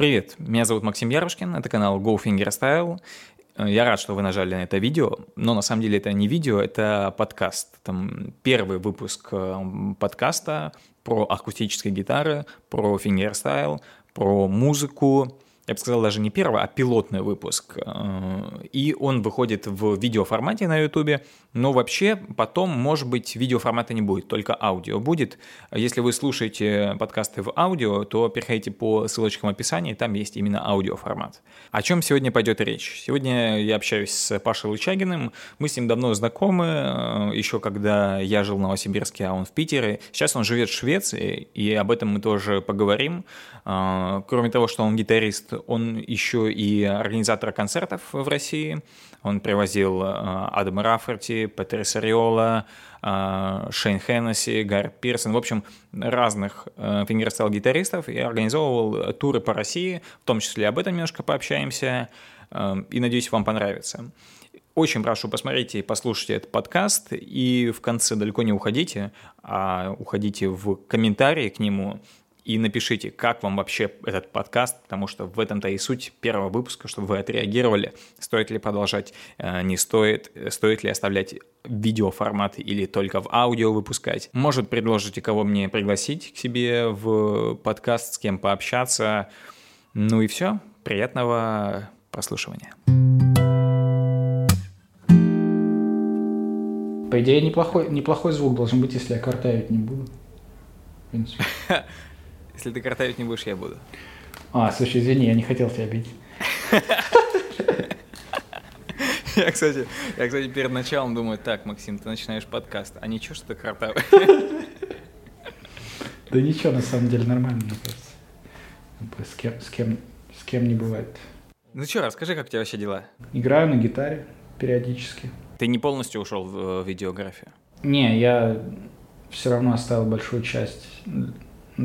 Привет, меня зовут Максим Ярушкин, это канал Go Fingerstyle. Я рад, что вы нажали на это видео, но на самом деле это не видео, это подкаст. Там первый выпуск э, подкаста про акустические гитары, про фингерстайл, про музыку, я бы сказал, даже не первый, а пилотный выпуск. Э, и он выходит в видеоформате на YouTube, но вообще потом, может быть, видеоформата не будет, только аудио будет. Если вы слушаете подкасты в аудио, то переходите по ссылочкам в описании, там есть именно аудиоформат. О чем сегодня пойдет речь? Сегодня я общаюсь с Пашей Лучагиным, мы с ним давно знакомы, э, еще когда я жил в Новосибирске, а он в Питере. Сейчас он живет в Швеции, и об этом мы тоже поговорим. Э, кроме того, что он гитарист, он еще и организатор концертов в России. Он привозил э, Адама Рафферти, Патриса Риола, э, Шейн Хеннесси, Гарри Пирсон, в общем, разных э, фингерстайл-гитаристов и организовывал туры по России, в том числе об этом немножко пообщаемся, и надеюсь, вам понравится. Очень прошу, посмотрите и послушайте этот подкаст, и в конце далеко не уходите, а уходите в комментарии к нему, и напишите, как вам вообще этот подкаст, потому что в этом-то и суть первого выпуска, чтобы вы отреагировали, стоит ли продолжать, э, не стоит, стоит ли оставлять видеоформат или только в аудио выпускать. Может, предложите, кого мне пригласить к себе в подкаст, с кем пообщаться. Ну и все. Приятного прослушивания. По идее, неплохой, неплохой звук должен быть, если я картавить не буду. В принципе. Если ты картавить не будешь, я буду. А, слушай, извини, я не хотел тебя бить. Я, кстати, я, кстати, перед началом думаю, так, Максим, ты начинаешь подкаст, а ничего, что ты картавый? Да ничего, на самом деле, нормально, мне кажется. С кем, с кем, с кем не бывает. Ну что, расскажи, как у тебя вообще дела? Играю на гитаре периодически. Ты не полностью ушел в видеографию? Не, я все равно оставил большую часть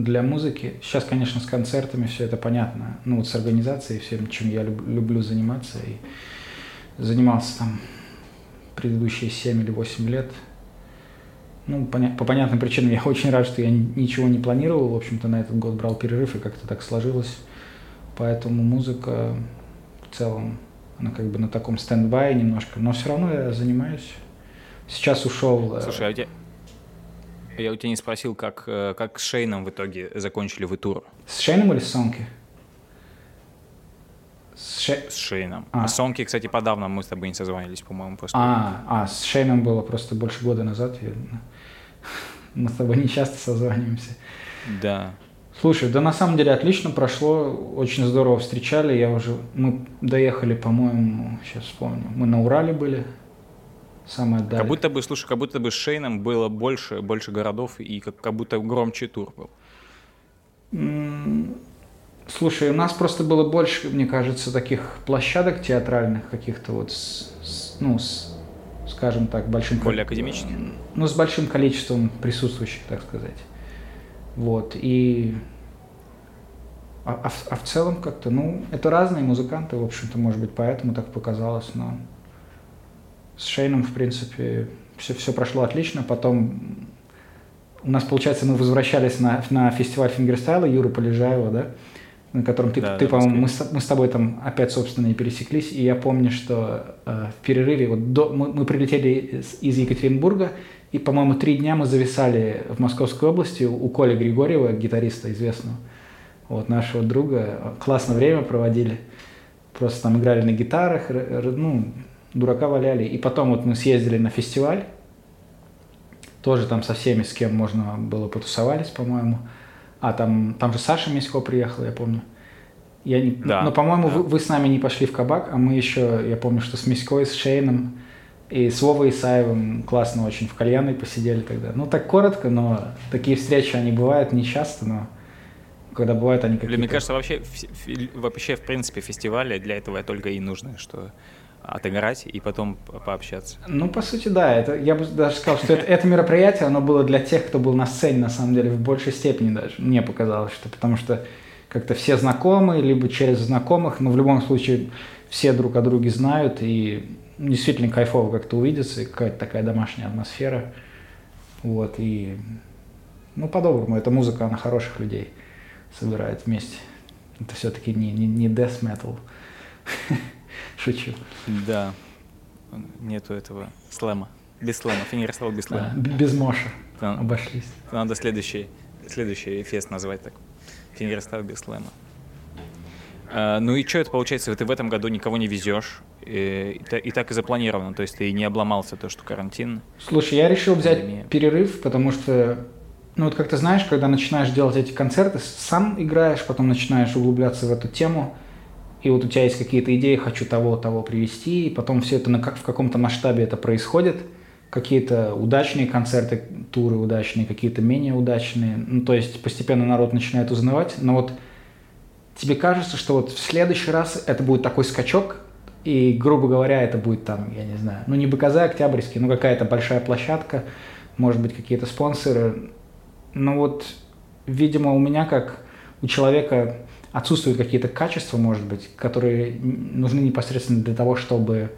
для музыки. Сейчас, конечно, с концертами все это понятно. Ну, вот с организацией, всем, чем я люб, люблю заниматься. И занимался там предыдущие 7 или 8 лет. Ну, поня- по понятным причинам я очень рад, что я ничего не планировал. В общем-то, на этот год брал перерыв, и как-то так сложилось. Поэтому музыка в целом, она как бы на таком стендбай немножко. Но все равно я занимаюсь. Сейчас ушел... Э, Слушай, а у тебя, я у тебя не спросил, как, э, как с Шейном в итоге закончили вы тур? С Шейном или с Сонки? С, Ше... с Шейном. А. а Сонки, кстати, подавно мы с тобой не созвонились, по-моему, после. А, а, с Шейном было просто больше года назад. Я... Мы с тобой не часто созваниваемся. Да. Слушай, да на самом деле отлично прошло, очень здорово встречали. Я уже, мы доехали, по-моему, сейчас вспомню, мы на Урале были, самое дальнее. Как будто бы, слушай, как будто бы с Шейном было больше, больше городов и как, как будто громче тур был. Слушай, у нас просто было больше, мне кажется, таких площадок театральных каких-то вот, с, с, ну, с, скажем так, большим... Более академических? Ну, с большим количеством присутствующих, так сказать. Вот, и... А, а, а в целом как-то, ну, это разные музыканты, в общем-то, может быть, поэтому так показалось, но с Шейном, в принципе, все, все прошло отлично. Потом у нас, получается, мы возвращались на, на фестиваль фингерстайла Юры Полежаева, да, на котором ты, да, ты да, по-моему, мы с, мы с тобой там опять, собственно, и пересеклись. И я помню, что э, в перерыве, вот до, мы, мы прилетели из, из Екатеринбурга, и, по-моему, три дня мы зависали в Московской области у Коли Григорьева, гитариста известного, вот, нашего друга. Классное время проводили. Просто там играли на гитарах, ну, дурака валяли. И потом вот мы съездили на фестиваль, тоже там со всеми, с кем можно было потусовались, по-моему. А там, там же Саша Мисько приехал, я помню. Я не, да, но, по-моему, да. вы, вы с нами не пошли в кабак, а мы еще, я помню, что с Миськой, с Шейном и с Вовой Исаевым классно очень в кальянной посидели тогда. Ну, так коротко, но такие встречи, они бывают не часто, но когда бывают они какие-то... Мне кажется, вообще, вообще, в принципе, фестивали для этого только и нужны, что отыграть и потом пообщаться. Ну, по сути, да. Это, я бы даже сказал, что это, это мероприятие, оно было для тех, кто был на сцене, на самом деле, в большей степени даже. Мне показалось, что потому что как-то все знакомые, либо через знакомых, но в любом случае все друг о друге знают, и действительно кайфово как-то увидеться, и какая-то такая домашняя атмосфера. Вот, и, ну, по-доброму, эта музыка, она хороших людей собирает вместе. Это все-таки не, не, не death metal. Шучу. Да. Нету этого слэма. Без слэма. Фингер стал без слэма. Да, без Моша. Там- Обошлись. Надо следующий, следующий фест назвать так. Фингер стал без слэма. А, ну и что это получается? Ты в этом году никого не везешь. И, и и так и запланировано. То есть ты не обломался то, что карантин. Слушай, я решил взять Пандемия. перерыв, потому что, ну вот как ты знаешь, когда начинаешь делать эти концерты, сам играешь, потом начинаешь углубляться в эту тему, и вот у тебя есть какие-то идеи, хочу того, того привести, и потом все это на как в каком-то масштабе это происходит, какие-то удачные концерты, туры удачные, какие-то менее удачные, ну то есть постепенно народ начинает узнавать, но вот тебе кажется, что вот в следующий раз это будет такой скачок, и, грубо говоря, это будет там, я не знаю, ну не БКЗ Октябрьский, ну какая-то большая площадка, может быть, какие-то спонсоры. Ну вот, видимо, у меня как у человека отсутствуют какие-то качества, может быть, которые нужны непосредственно для того, чтобы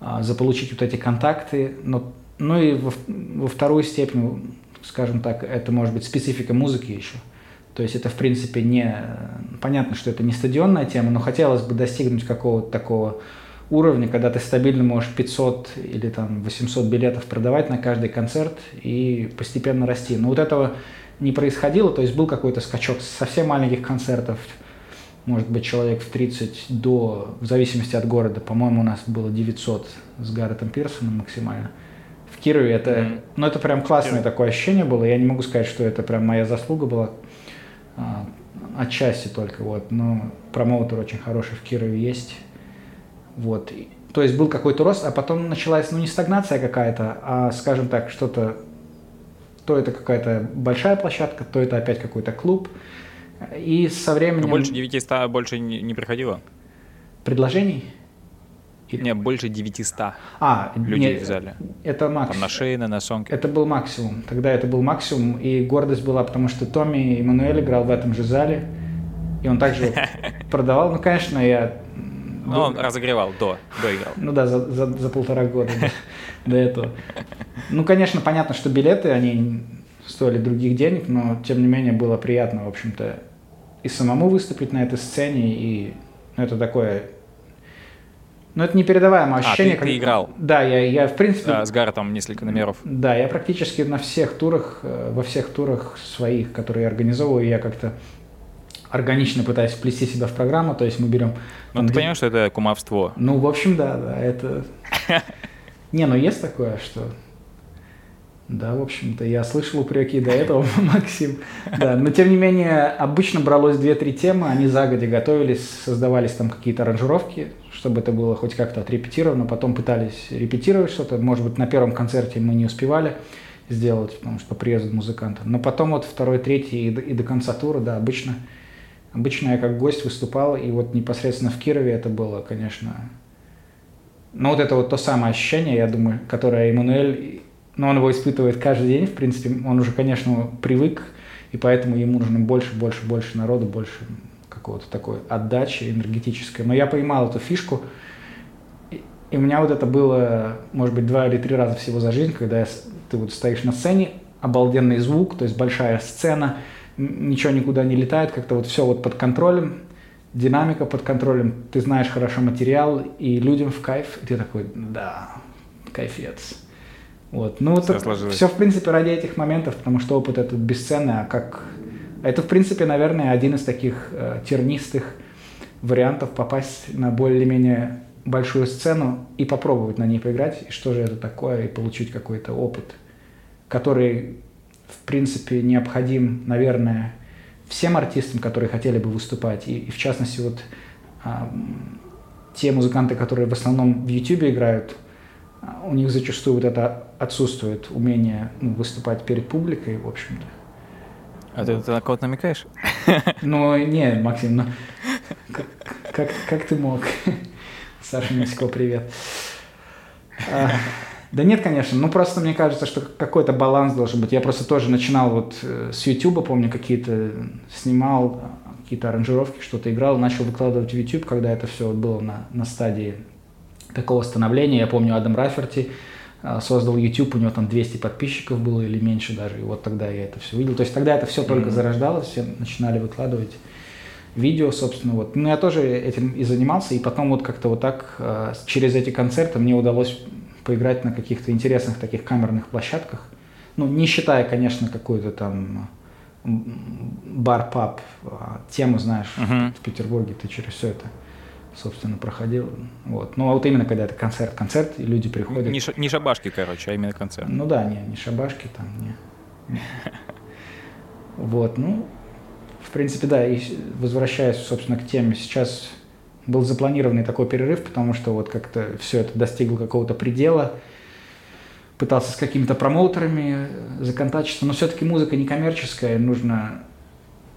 а, заполучить вот эти контакты. Но, ну и во, во вторую степень, скажем так, это может быть специфика музыки еще. То есть это, в принципе, не... Понятно, что это не стадионная тема, но хотелось бы достигнуть какого-то такого уровня, когда ты стабильно можешь 500 или там 800 билетов продавать на каждый концерт и постепенно расти. Но вот этого не происходило, то есть был какой-то скачок с совсем маленьких концертов, может быть, человек в 30 до, в зависимости от города, по-моему, у нас было 900 с Гарретом Пирсоном максимально. В Кирове это, Мгм. ну это прям классное Кирове. такое ощущение было, я не могу сказать, что это прям моя заслуга была, а, отчасти только, вот, но промоутер очень хороший в Кирове есть, вот, то есть был какой-то рост, а потом началась, ну не стагнация какая-то, а, скажем так, что-то, то это какая-то большая площадка, то это опять какой-то клуб, и со временем... больше 900 больше не, приходило? Предложений? Или- Не, больше 900 А, людей нет, в зале. это Там на максимум. шее, на сонке. Это был максимум. Тогда это был максимум, и гордость была, потому что Томми Эммануэль играл в этом же зале, и он также продавал. Ну, конечно, я... Ну, он разогревал до, доиграл. Ну да, за, за, за полтора года до, этого. Ну, конечно, понятно, что билеты, они стоили других денег, но, тем не менее, было приятно, в общем-то, и самому выступить на этой сцене, и ну, это такое... Ну, это непередаваемое А, ты- ощущение. ты играл? Да, я, я в принципе... А, с Гарретом несколько номеров. Да, я практически на всех турах, э, во всех турах своих, которые я организовываю, я как-то органично пытаюсь вплести себя в программу, то есть мы берем... Ну, ты понимаешь, что это кумовство? Ну, в общем, да, да, это... Не, ну есть такое, что... Да, в общем-то, я слышал упреки до этого, Максим. Да, но тем не менее, обычно бралось 2-3 темы, они загодя готовились, создавались там какие-то аранжировки, чтобы это было хоть как-то отрепетировано, потом пытались репетировать что-то, может быть, на первом концерте мы не успевали сделать, потому что по приезду музыканта. Но потом вот второй, третий и до, и до конца тура, да, обычно, обычно я как гость выступал, и вот непосредственно в Кирове это было, конечно, ну, вот это вот то самое ощущение, я думаю, которое Эммануэль, ну, он его испытывает каждый день, в принципе, он уже, конечно, привык, и поэтому ему нужно больше, больше, больше народу, больше какого-то такой отдачи энергетической. Но я поймал эту фишку, и, у меня вот это было, может быть, два или три раза всего за жизнь, когда я, ты вот стоишь на сцене, обалденный звук, то есть большая сцена, ничего никуда не летает, как-то вот все вот под контролем, динамика под контролем, ты знаешь хорошо материал, и людям в кайф, и ты такой, да, кайфец. Вот. Ну, это сложилось. все, в принципе, ради этих моментов, потому что опыт этот бесценный, а как... Это, в принципе, наверное, один из таких э, тернистых вариантов попасть на более-менее большую сцену и попробовать на ней поиграть, и что же это такое, и получить какой-то опыт, который, в принципе, необходим, наверное, всем артистам, которые хотели бы выступать, и, и в частности, вот а, те музыканты, которые в основном в YouTube играют, а, у них зачастую вот это отсутствует умение ну, выступать перед публикой, в общем-то. А ты, ты на кого-то намекаешь? Ну, не, Максим, ну, как, как, как ты мог? Саша Миско, привет. Да нет, конечно, ну просто мне кажется, что какой-то баланс должен быть. Я просто тоже начинал вот э, с YouTube, помню, какие-то снимал, а, какие-то аранжировки, что-то играл, начал выкладывать в YouTube, когда это все было на, на стадии такого становления. Я помню, Адам Раферти а, создал YouTube, у него там 200 подписчиков было или меньше даже, и вот тогда я это все видел. То есть тогда это все только Мгм. зарождалось, все начинали выкладывать. видео, собственно, вот. Ну, я тоже этим и занимался, и потом вот как-то вот так э, через эти концерты мне удалось поиграть на каких-то интересных таких камерных площадках. Ну, не считая, конечно, какую-то там бар-паб а, тему, знаешь, uh-huh. в Петербурге ты через все это собственно, проходил. Вот. Ну, а вот именно когда это концерт, концерт, и люди приходят. Не, не шабашки, короче, а именно концерт. Ну да, не, не шабашки там, не. Вот, ну, в принципе, да, и возвращаясь, собственно, к теме, сейчас был запланированный такой перерыв, потому что вот как-то все это достигло какого-то предела, пытался с какими-то промоутерами законтачиться, но все-таки музыка не коммерческая, нужно,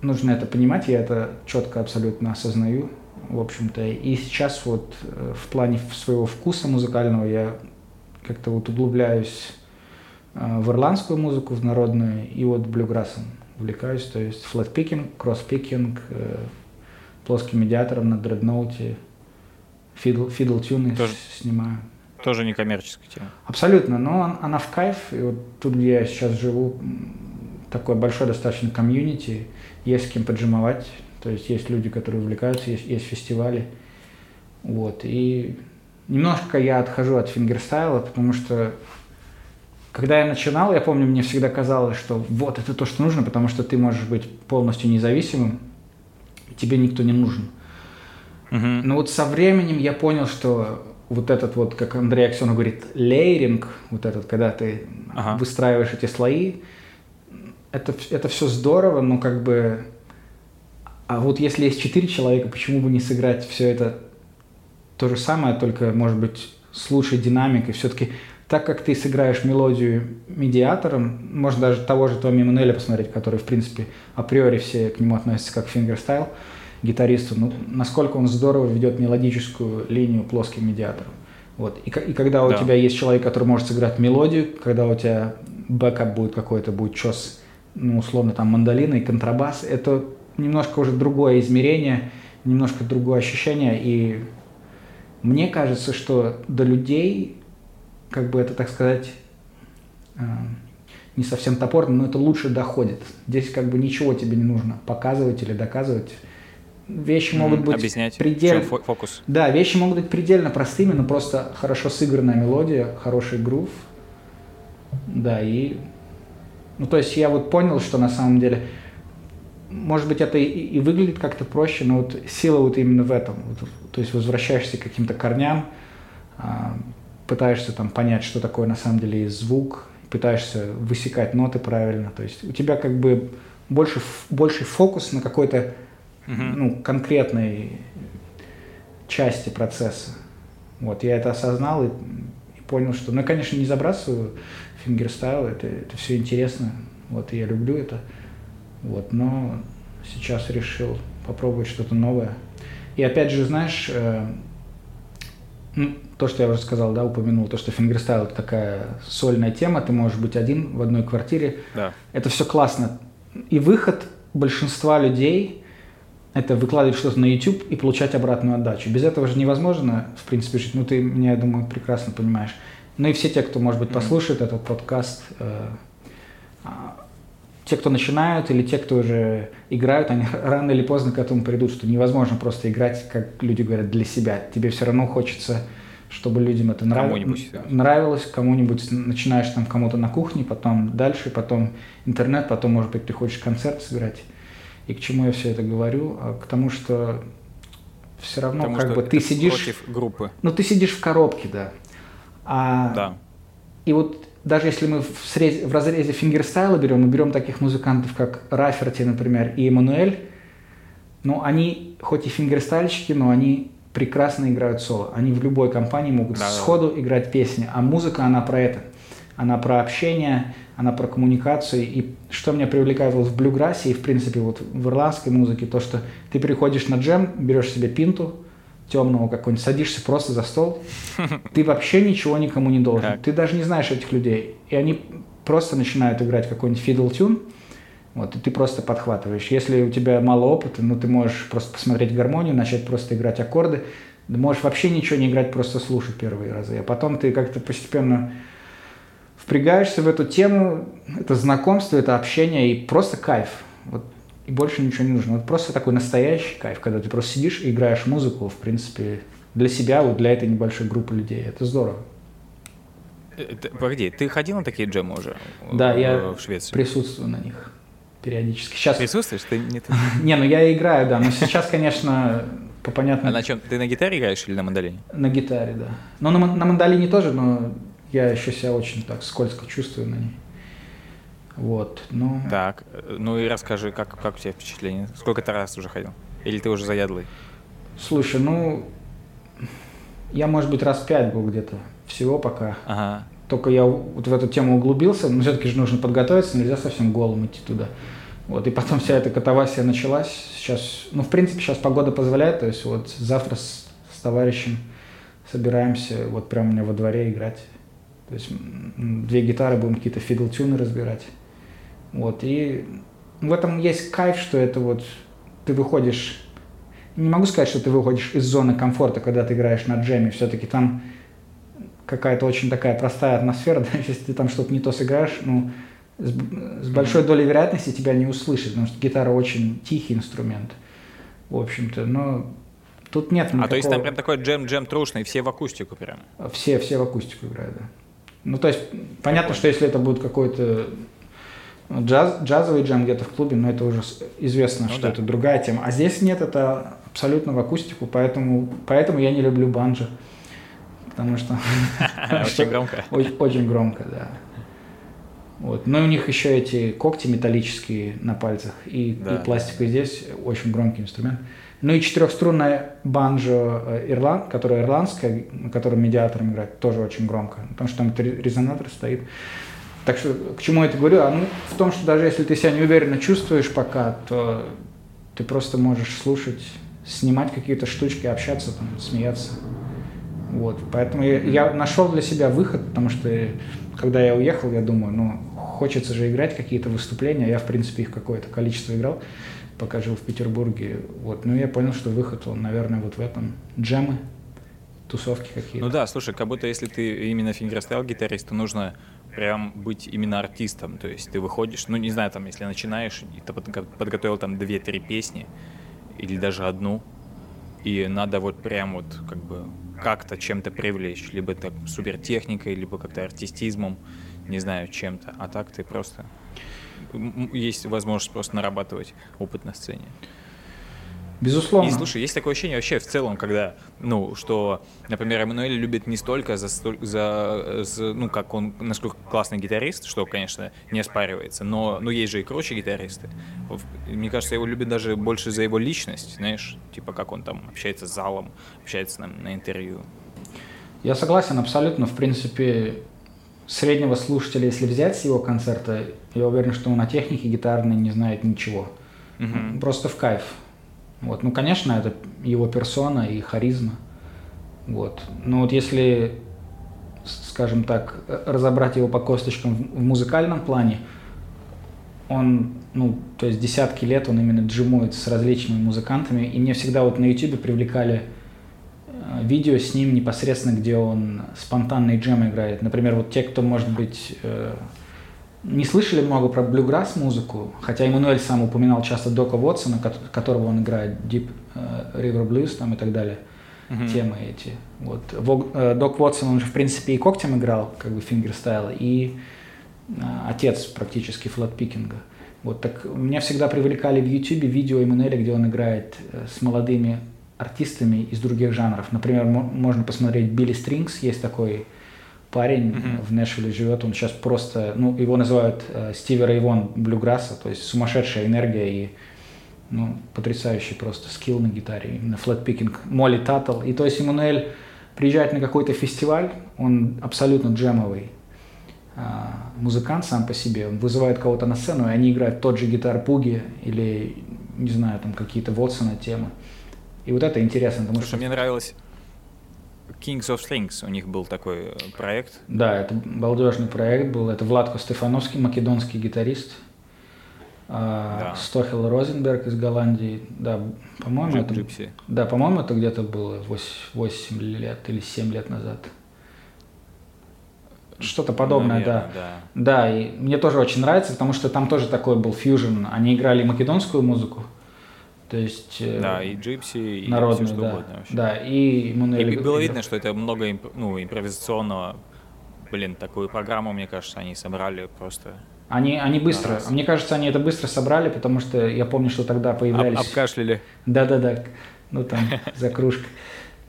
нужно это понимать, я это четко абсолютно осознаю, в общем-то. И сейчас вот э, в плане своего вкуса музыкального я как-то вот углубляюсь э, в ирландскую музыку, в народную, и вот блюграссом увлекаюсь, то есть флэт-пикинг, кросс-пикинг, э, плоским медиатором на дредноуте, fiddle, fiddle tune ы тоже, снимаю. Тоже не коммерческая тема. Абсолютно, но она в кайф, и вот тут, где я сейчас живу, такой большой достаточно комьюнити, есть с кем поджемовать, то есть есть люди, которые увлекаются, есть, есть фестивали. Вот. И немножко я отхожу от фингерстайла, потому что когда я начинал, я помню, мне всегда казалось, что вот это то, что нужно, потому что ты можешь быть полностью независимым, тебе никто не нужен. Угу. Но вот со временем я понял, что вот этот вот, как Андрей Аксенов говорит, лейринг, вот этот, когда ты ага. выстраиваешь эти слои, это, это все здорово, но как бы а вот если есть четыре человека, почему бы не сыграть все это то же самое, только, может быть, с лучшей динамикой? Все-таки так как ты сыграешь мелодию медиатором, можно даже того же Томми Мануэля посмотреть, который, в принципе, априори все к нему относятся как фингерстайл, гитаристу, ну, насколько он здорово ведет мелодическую линию плоским медиатором. Вот. И, и когда у да. тебя есть человек, который может сыграть мелодию, когда у тебя backup будет какой-то, будет чес, ну, условно, там, мандолина и контрабас, это немножко уже другое измерение, немножко другое ощущение. И мне кажется, что до людей, как бы это, так сказать, э, не совсем топорно, но это лучше доходит. Здесь как бы ничего тебе не нужно показывать или доказывать. Вещи могут быть Объяснять, предельно... фокус. Да, вещи могут быть предельно простыми, но просто хорошо сыгранная мелодия, хороший грув. Да, и... Ну, то есть я вот понял, что на самом деле может быть, это и, и выглядит как-то проще, но вот сила вот именно в этом. Вот, то есть возвращаешься к каким-то корням, а, пытаешься там понять, что такое на самом деле звук, пытаешься высекать ноты правильно. То есть у тебя как бы больше, больше фокус на какой-то uh-huh. ну, конкретной части процесса. Вот, я это осознал и, и понял, что, ну, я, конечно, не забрасываю фингерстайл, это, это все интересно, вот, и я люблю это. Вот, но сейчас решил попробовать что-то новое. И опять же, знаешь, э, ну, то, что я уже сказал, да, упомянул, то, что фингерстайл это такая сольная тема, ты можешь быть один в одной квартире. Да. Это все классно. И выход большинства людей это выкладывать что-то на YouTube и получать обратную отдачу. Без этого же невозможно, в принципе, жить. Ну, ты меня, я думаю, прекрасно понимаешь. Ну и все те, кто, может быть, послушает mm-hmm. этот подкаст, э, а, те, кто начинают, или те, кто уже играют, они рано или поздно к этому придут, что невозможно просто играть, как люди говорят, для себя. Тебе все равно хочется, чтобы людям это нрав... кому-нибудь, нравилось, кому-нибудь начинаешь там кому-то на кухне, потом дальше, потом интернет, потом, может быть, ты хочешь концерт сыграть. И к чему я все это говорю? А к тому, что все равно Потому как бы ты сидишь... Против группы. Ну, ты сидишь в коробке, да. А... Да. И вот даже если мы в, срез, в разрезе фингерстайла берем, мы берем таких музыкантов, как Раферти, например, и Эммануэль, ну, они хоть и фингерстайльщики, но они прекрасно играют соло. Они в любой компании могут да, сходу да. играть песни. А музыка, она про это. Она про общение, она про коммуникацию. И что меня привлекает вот в блюграссе и, в принципе, вот в ирландской музыке, то, что ты приходишь на джем, берешь себе пинту, темного какой-нибудь, садишься просто за стол, ты вообще ничего никому не должен. Так. Ты даже не знаешь этих людей. И они просто начинают играть какой-нибудь fiddle tune, вот, и ты просто подхватываешь. Если у тебя мало опыта, ну, ты можешь просто посмотреть гармонию, начать просто играть аккорды. Ты можешь вообще ничего не играть, просто слушать первые разы. А потом ты как-то постепенно впрягаешься в эту тему, это знакомство, это общение и просто кайф. Вот и больше ничего не нужно. Вот просто такой настоящий кайф, когда ты просто сидишь и играешь музыку, в принципе, для себя, вот для этой небольшой группы людей. Это здорово. Э, погоди, ты ходил на такие джемы уже? Да, в, я в Швеции? присутствую на них периодически. Сейчас... Присутствуешь? Ты не, ты... не, ну я играю, да, но сейчас, конечно, по понятным... А на чем? Ты на гитаре играешь или на мандолине? На гитаре, да. Ну, на, на мандолине тоже, но я еще себя очень так скользко чувствую на ней. Вот, ну... Так, ну и расскажи, как, как у тебя впечатление? Сколько ты раз уже ходил? Или ты уже заядлый? Слушай, ну, я, может быть, раз пять был где-то всего пока. Ага. Только я вот в эту тему углубился, но все-таки же нужно подготовиться, нельзя совсем голым идти туда. Вот, и потом вся эта катавасия началась. Сейчас, ну, в принципе, сейчас погода позволяет, то есть вот завтра с, с товарищем собираемся вот прямо у меня во дворе играть. То есть две гитары будем какие-то фидл-тюны разбирать. Вот, и в этом есть кайф, что это вот ты выходишь не могу сказать, что ты выходишь из зоны комфорта, когда ты играешь на джеме. Все-таки там какая-то очень такая простая атмосфера, да, если ты там что-то не то сыграешь, ну, с, с большой долей вероятности тебя не услышат, потому что гитара очень тихий инструмент, в общем-то, но тут нет никакого... А то есть там прям такой джем-джем трушный, все в акустику прям? Все, все в акустику играют, да. Ну, то есть, понятно, что если это будет какой-то джаз, джазовый джем где-то в клубе, но это уже известно, ну, что да. это другая тема. А здесь нет, это абсолютно в акустику, поэтому, поэтому я не люблю банджо потому что... Очень громко. Очень громко, да. Вот. Но у них еще эти когти металлические на пальцах и, да, и пластиковый здесь очень громкий инструмент. Ну и четырехструнная банджо э, Ирланд, которая ирландская, на которой медиатором играет, тоже очень громко, потому что там резонатор стоит. Так что к чему я это говорю? А ну, в том, что даже если ты себя неуверенно чувствуешь пока, то ты просто можешь слушать, снимать какие-то штучки, общаться, там, смеяться. Вот, поэтому я, я нашел для себя выход, потому что когда я уехал, я думаю, ну, хочется же играть какие-то выступления, я, в принципе, их какое-то количество играл, пока жил в Петербурге, вот, но я понял, что выход, он, наверное, вот в этом, джемы, тусовки какие-то. Ну да, слушай, как будто если ты именно фингерстайл гитарист, то нужно прям быть именно артистом, то есть ты выходишь, ну не знаю, там, если начинаешь, и ты подготовил там две-три песни, или даже одну, и надо вот прям вот как бы как-то чем-то привлечь, либо это супертехникой, либо как-то артистизмом, не знаю, чем-то. А так ты просто... Есть возможность просто нарабатывать опыт на сцене. Безусловно. И слушай, есть такое ощущение вообще в целом, когда, ну, что, например, Эммануэль любит не столько за, за, за, ну, как он, насколько классный гитарист, что, конечно, не оспаривается, но, но есть же и круче гитаристы. Мне кажется, его любят даже больше за его личность, знаешь, типа как он там общается с залом, общается на, на интервью. Я согласен абсолютно. В принципе, среднего слушателя, если взять с его концерта, я уверен, что он о технике гитарной не знает ничего. Угу. Просто в кайф. Вот. Ну, конечно, это его персона и харизма. Вот. Но вот если, скажем так, разобрать его по косточкам в музыкальном плане, он, ну, то есть десятки лет он именно джимует с различными музыкантами, и мне всегда вот на YouTube привлекали э, видео с ним непосредственно, где он спонтанный джем играет. Например, вот те, кто, может быть, э, не слышали много про блюграсс музыку, хотя Эммануэль сам упоминал часто Дока Уотсона, которого он играет Deep э, River Blues там и так далее, mm-hmm. темы эти. Вот. Э, Док Уотсон, он же в принципе и когтем играл, как бы фингерстайл, и э, отец практически флатпикинга. Вот так меня всегда привлекали в YouTube видео Эммануэля, где он играет с молодыми артистами из других жанров. Например, можно посмотреть Билли Стрингс, есть такой парень mm-hmm. в Нэшвилле живет, он сейчас просто, ну, его называют э, Стиви Рейвон Блюграсса, то есть сумасшедшая энергия и ну, потрясающий просто скилл на гитаре, именно флэт-пикинг, Молли Таттл. И то есть Эммануэль приезжает на какой-то фестиваль, он абсолютно джемовый э, музыкант сам по себе, он вызывает кого-то на сцену, и они играют тот же гитар Пуги или, не знаю, там какие-то Вотсона темы. И вот это интересно, потому Слушай, что... мне нравилось Kings of Strings у них был такой э, проект. Да, это балдежный проект был. Это Владко Стефановский, македонский гитарист. А, да. Стохел Розенберг из Голландии. Да, по-моему, это, да, по-моему, это где-то было 8, 8 лет или 7 лет назад. что-то подобное, Наверное, да. Да, и мне тоже очень нравится, потому что там тоже такой был фьюжн. Они играли македонскую музыку, то есть... э, Да, и джипси, и народную, все что да. угодно вообще. Да, и Эммануэль И было видно, что это много имп- ну, импровизационного. Блин, такую программу, мне кажется, они собрали просто. Они, они быстро, Раз. мне кажется, они это быстро собрали, потому что я помню, что тогда Об- появлялись... обкашляли. Да-да-да, ну там за кружкой.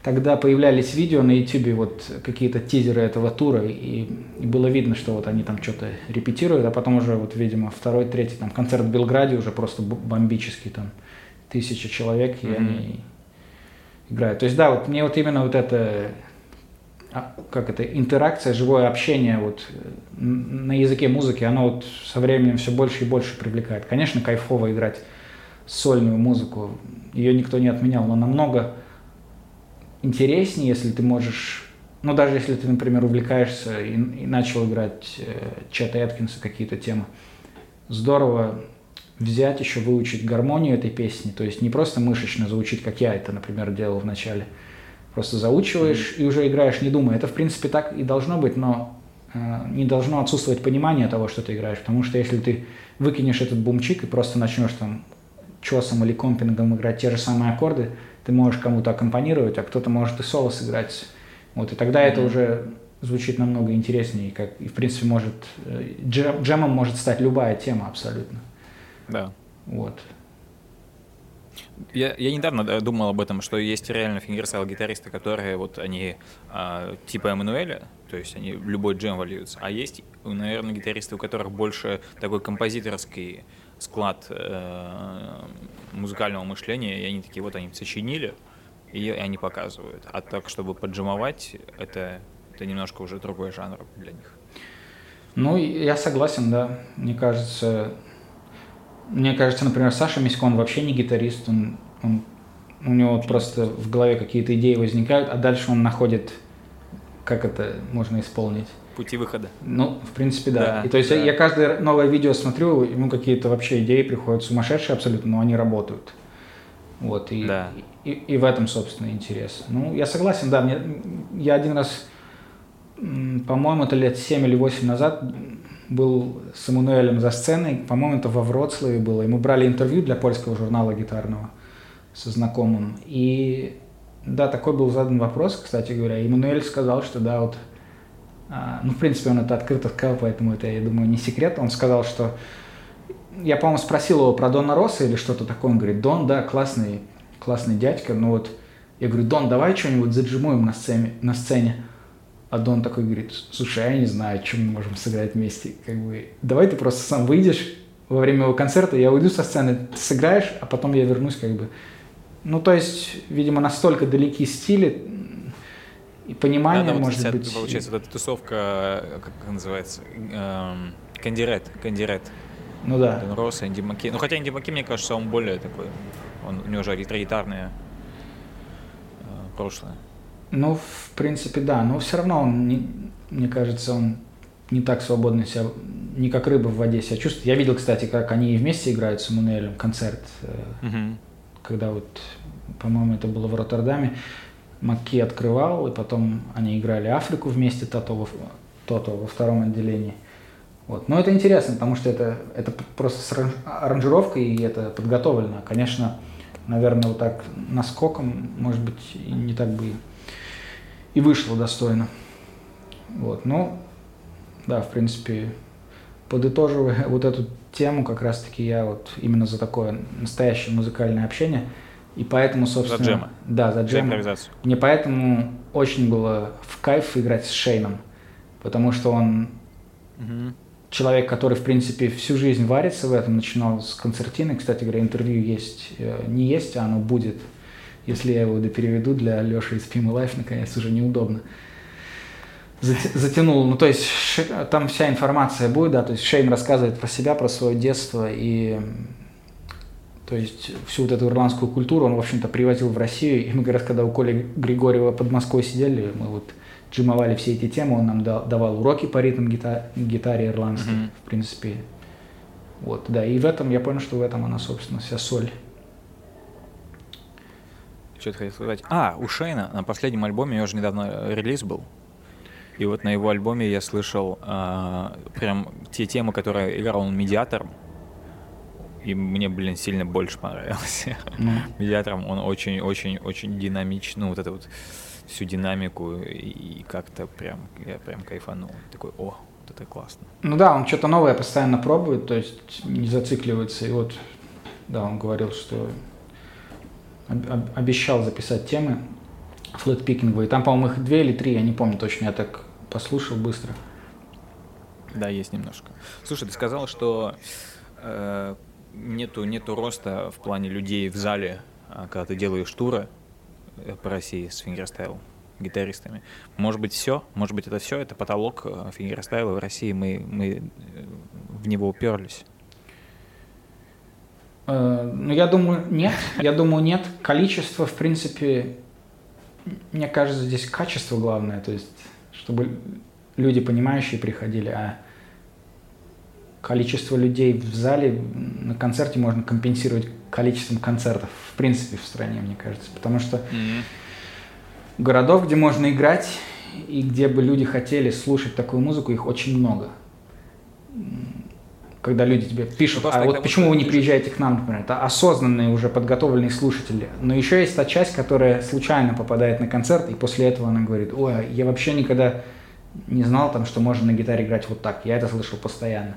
Тогда появлялись видео на YouTube, вот какие-то тизеры этого тура, и, и было видно, что вот они там что-то репетируют, а потом уже вот, видимо, второй, третий, там концерт в Белграде уже просто бомбический, там тысяча человек, и Мгм. они играют. То есть да, вот мне вот именно вот это, а, как это, интеракция, живое общение вот на языке музыки, оно вот со временем все больше и больше привлекает. Конечно, кайфово играть сольную музыку, ее никто не отменял, но намного интереснее, если ты можешь, ну даже если ты, например, увлекаешься и, и начал играть э, Чета Эткинса какие-то темы, здорово взять еще выучить гармонию этой песни, то есть не просто мышечно заучить, как я это, например, делал в начале, просто заучиваешь и уже играешь, не думая. Это, в принципе, так и должно быть, но э, не должно отсутствовать понимание того, что ты играешь, потому что если ты выкинешь этот бумчик и просто начнешь там чесом или компингом играть те же самые аккорды, ты можешь кому-то аккомпанировать, а кто-то может и соло сыграть. Вот, и тогда это Мгм. уже звучит намного интереснее, как, и в принципе может, э, джем- джемом может стать любая тема абсолютно. Да. Вот. Я, я недавно да, думал об этом, что есть реально фингерстайл гитаристы, которые вот они а, типа Эммануэля, то есть они в любой джем вольются, а есть, наверное, гитаристы, у которых больше такой композиторский склад э, музыкального мышления, и они такие вот они сочинили, и они показывают. А так, чтобы поджимовать, это, это немножко уже другой жанр для них. Ну, я согласен, да. Мне кажется, мне кажется, например, Саша Мисько, он вообще не гитарист, он, он- у него просто в голове какие-то идеи возникают, а дальше он находит, как это можно исполнить. Пути выхода. Ну, в принципе, да. Да, и то есть да. я, я каждое новое видео смотрю, ему какие-то вообще идеи приходят сумасшедшие абсолютно, но они работают. Вот, и, Да. и, и в этом, собственно, интерес. Ну, я согласен, да, мне, я один раз, по-моему, это лет 7 или 8 назад был с Эммануэлем за сценой, по-моему, это во Вроцлаве было, и мы брали интервью для польского журнала гитарного со знакомым, и да, такой был задан вопрос, кстати говоря, и Эммануэль сказал, что да, вот а, ну, в принципе, он это открыто сказал, поэтому это, я думаю, не секрет. Он сказал, что... Я, по-моему, спросил его про Дона Росса или что-то такое. Он говорит, Дон, да, классный, классный дядька, но вот... Я говорю, Дон, давай что-нибудь заджимуем на сцене, на сцене. А Дон такой говорит, слушай, а я не знаю, чем мы можем сыграть вместе. Как бы, давай ты просто сам выйдешь во время его концерта, я уйду со сцены, ты сыграешь, а потом я вернусь как бы. Ну, то есть, видимо, настолько далеки стили, и понимание, Да, да, вот может вся, быть... Получается, вот эта тусовка, как это называется, эм, Кандирет, Кандирет. Ну да. Дон Росс, Энди Маки. Ну, хотя Энди Маки, мне кажется, он более такой, он, у него же электрогитарное э, прошлое. Ну, в принципе, да. Но все равно он, не- мне кажется, он не так свободно себя, не как рыба в воде себя чувствует. Я видел, кстати, как они вместе играют с Эммануэлем концерт, Мгм. когда вот, по-моему, это было в Роттердаме. Макки открывал, и потом они играли Африку вместе, Тото во, Тото во втором отделении. Вот. Но это интересно, потому что это, это просто с аран- аранжировкой, и это подготовлено. Конечно, наверное, вот так наскоком, может быть, не так бы и- вышло достойно. Вот. Ну, да, в принципе, подытоживая вот эту тему, как раз-таки я вот именно за такое настоящее музыкальное общение, и поэтому, собственно... джема. Да, за За джема. импровизацию. Мне поэтому очень было в кайф играть с Шейном, потому что он Мгм. человек, который, в принципе, всю жизнь варится в этом, начинал с концертины. Кстати говоря, интервью есть, э, не есть, а оно будет, если я его допереведу для Леши из Pima Life, наконец, уже неудобно. Зат- Затянул, ну то есть там вся информация будет, да, то есть Шейн рассказывает про себя, про свое детство и то есть всю вот эту ирландскую культуру он, в общем-то, привозил в Россию. И мы как раз, когда у Коли Григорьева под Москвой сидели, мы вот джимовали все эти темы, он нам да- давал уроки по ритм-гитаре ирландской, Мгм. в принципе. Вот, да, и в этом, я понял, что в этом она, собственно, вся соль. Что ты хотел сказать? А, у Шейна на последнем альбоме, у него же недавно э, релиз был. И вот на его альбоме я слышал э, прям те темы, которые играл он медиатором. И мне, блин, сильно больше понравился. Mm. Медиатором он очень-очень-очень динамичный. Ну, вот это вот всю динамику и как-то прям, я прям кайфанул. Такой, о, вот это классно. Ну да, он что-то новое постоянно пробует, то есть не зацикливается. И вот, да, он говорил, что обещал записать темы флетпикинговые. Там, по-моему, их две или три, я не помню точно, я так послушал быстро. Да, есть немножко. Слушай, ты сказал, что э, нету, нету роста в плане людей в зале, а, когда ты делаешь туры э, по России с фингерстайл гитаристами. Может быть, все? Может быть, это все? Это потолок э, фингерстайла в России? Мы, мы э, в него уперлись? Ну, я думаю, нет. Я думаю, нет. Количество, в принципе, мне кажется, здесь качество главное. То есть, чтобы люди понимающие приходили, а количество людей в зале на концерте можно компенсировать количеством концертов, в принципе, в стране, мне кажется. Потому что mm-hmm. городов, где можно играть, и где бы люди хотели слушать такую музыку, их очень много. Когда люди тебе пишут, ну, а вот почему вы не приезжаете к нам, например, это осознанные уже подготовленные слушатели. Но еще есть та часть, которая случайно попадает на концерт, и после этого она говорит, ой, я вообще никогда не знал, там, что можно на гитаре играть вот так. Я это слышал постоянно.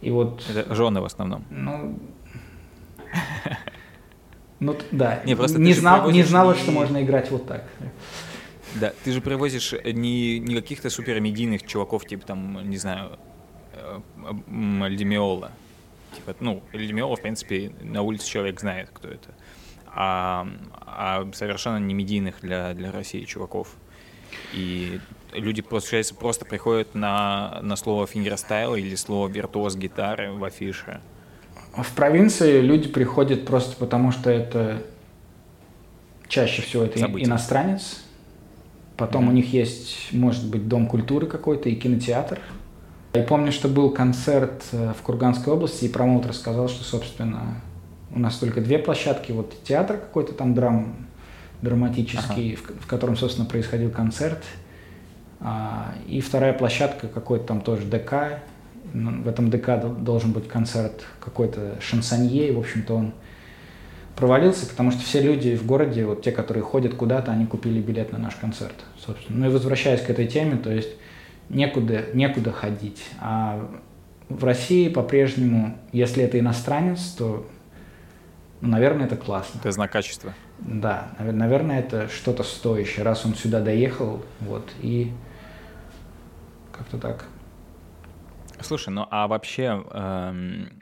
И вот... Это жены в основном. Ну, ну да, не, просто не, знал, не знала, не... что можно играть вот так. Да, ты же привозишь не, не каких-то супермедийных чуваков, типа там, не знаю, Льдемиола. Типа, ну, Льдемиола, в принципе, на улице человек знает, кто это. А, а совершенно не медийных для, для России чуваков. И люди, получается, просто приходят на, на слово фингерстайл или слово виртуоз гитары в афише. В провинции люди приходят просто потому, что это чаще всего это Событие. иностранец. Потом mm-hmm. у них есть, может быть, дом культуры какой-то и кинотеатр. И помню, что был концерт э, в Курганской области, и промоутер сказал, что, собственно, у нас только две площадки, вот театр какой-то там драм, драматический, ага. в, в котором, собственно, происходил концерт – а, и вторая площадка какой-то там тоже ДК. В этом ДК должен быть концерт какой-то шансонье. И, в общем-то, он провалился, потому что все люди в городе, вот те, которые ходят куда-то, они купили билет на наш концерт, собственно. Ну и возвращаясь к этой теме, то есть некуда, некуда ходить. А в России по-прежнему, если это иностранец, то, ну, наверное, это классно. Это знак качества. Да, наверное, это что-то стоящее, раз он сюда доехал, вот, и как-то так. Слушай, ну а вообще эм,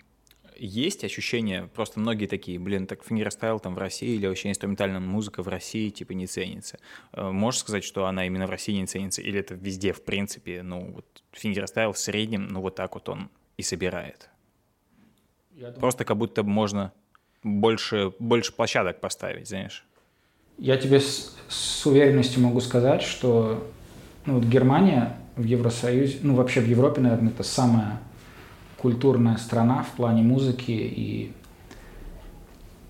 есть ощущение, просто многие такие, блин, так фингерстайл там в России или вообще инструментальная музыка в России типа не ценится. Э, можешь сказать, что она именно в России не ценится, или это везде в принципе, ну вот фингерстайл в среднем, ну вот так вот он и собирает. Думаю... Просто как будто можно больше, больше площадок поставить, знаешь. Я тебе с, с уверенностью могу сказать, что ну, вот Германия в Евросоюзе, ну вообще в Европе, наверное, это самая культурная страна в плане музыки и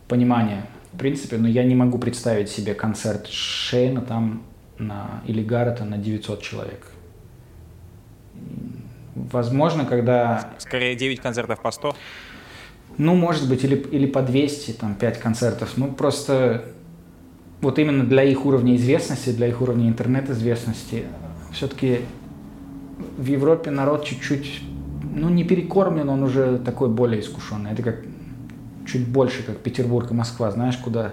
понимания. В принципе, но я не могу представить себе концерт Шейна там на, или Гаррета на 900 человек. Возможно, когда... Скорее 9 концертов по 100? Ну, может быть, или, или по 200, там, 5 концертов. Ну, просто вот именно для их уровня известности, для их уровня интернет-известности, все-таки в Европе народ чуть-чуть, ну, не перекормлен, он уже такой более искушенный. Это как чуть больше, как Петербург и Москва, знаешь, куда,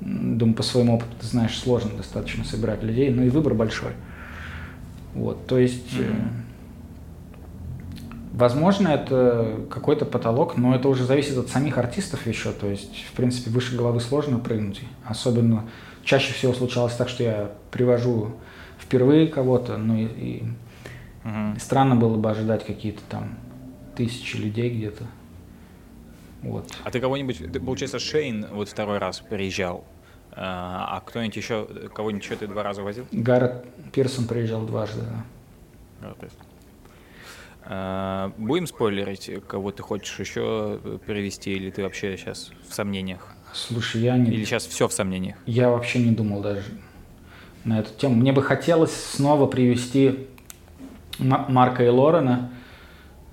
думаю, по своему опыту, ты знаешь, сложно достаточно собирать людей, но и выбор большой. Вот, то есть, mm-hmm. возможно, это какой-то потолок, но это уже зависит от самих артистов еще, то есть, в принципе, выше головы сложно прыгнуть, особенно чаще всего случалось так, что я привожу впервые кого-то, ну и, и Угу. Странно было бы ожидать какие-то там тысячи людей где-то. Вот. А ты кого-нибудь, получается, Шейн вот второй раз приезжал, а, а кто-нибудь еще, кого-нибудь еще ты два раза возил? Гаррет Пирсон приезжал дважды, да. А, будем спойлерить, кого ты хочешь еще перевести, или ты вообще сейчас в сомнениях? Слушай, я не... Или сейчас все в сомнениях? Я вообще не думал даже на эту тему. Мне бы хотелось снова привести Марка и Лорена,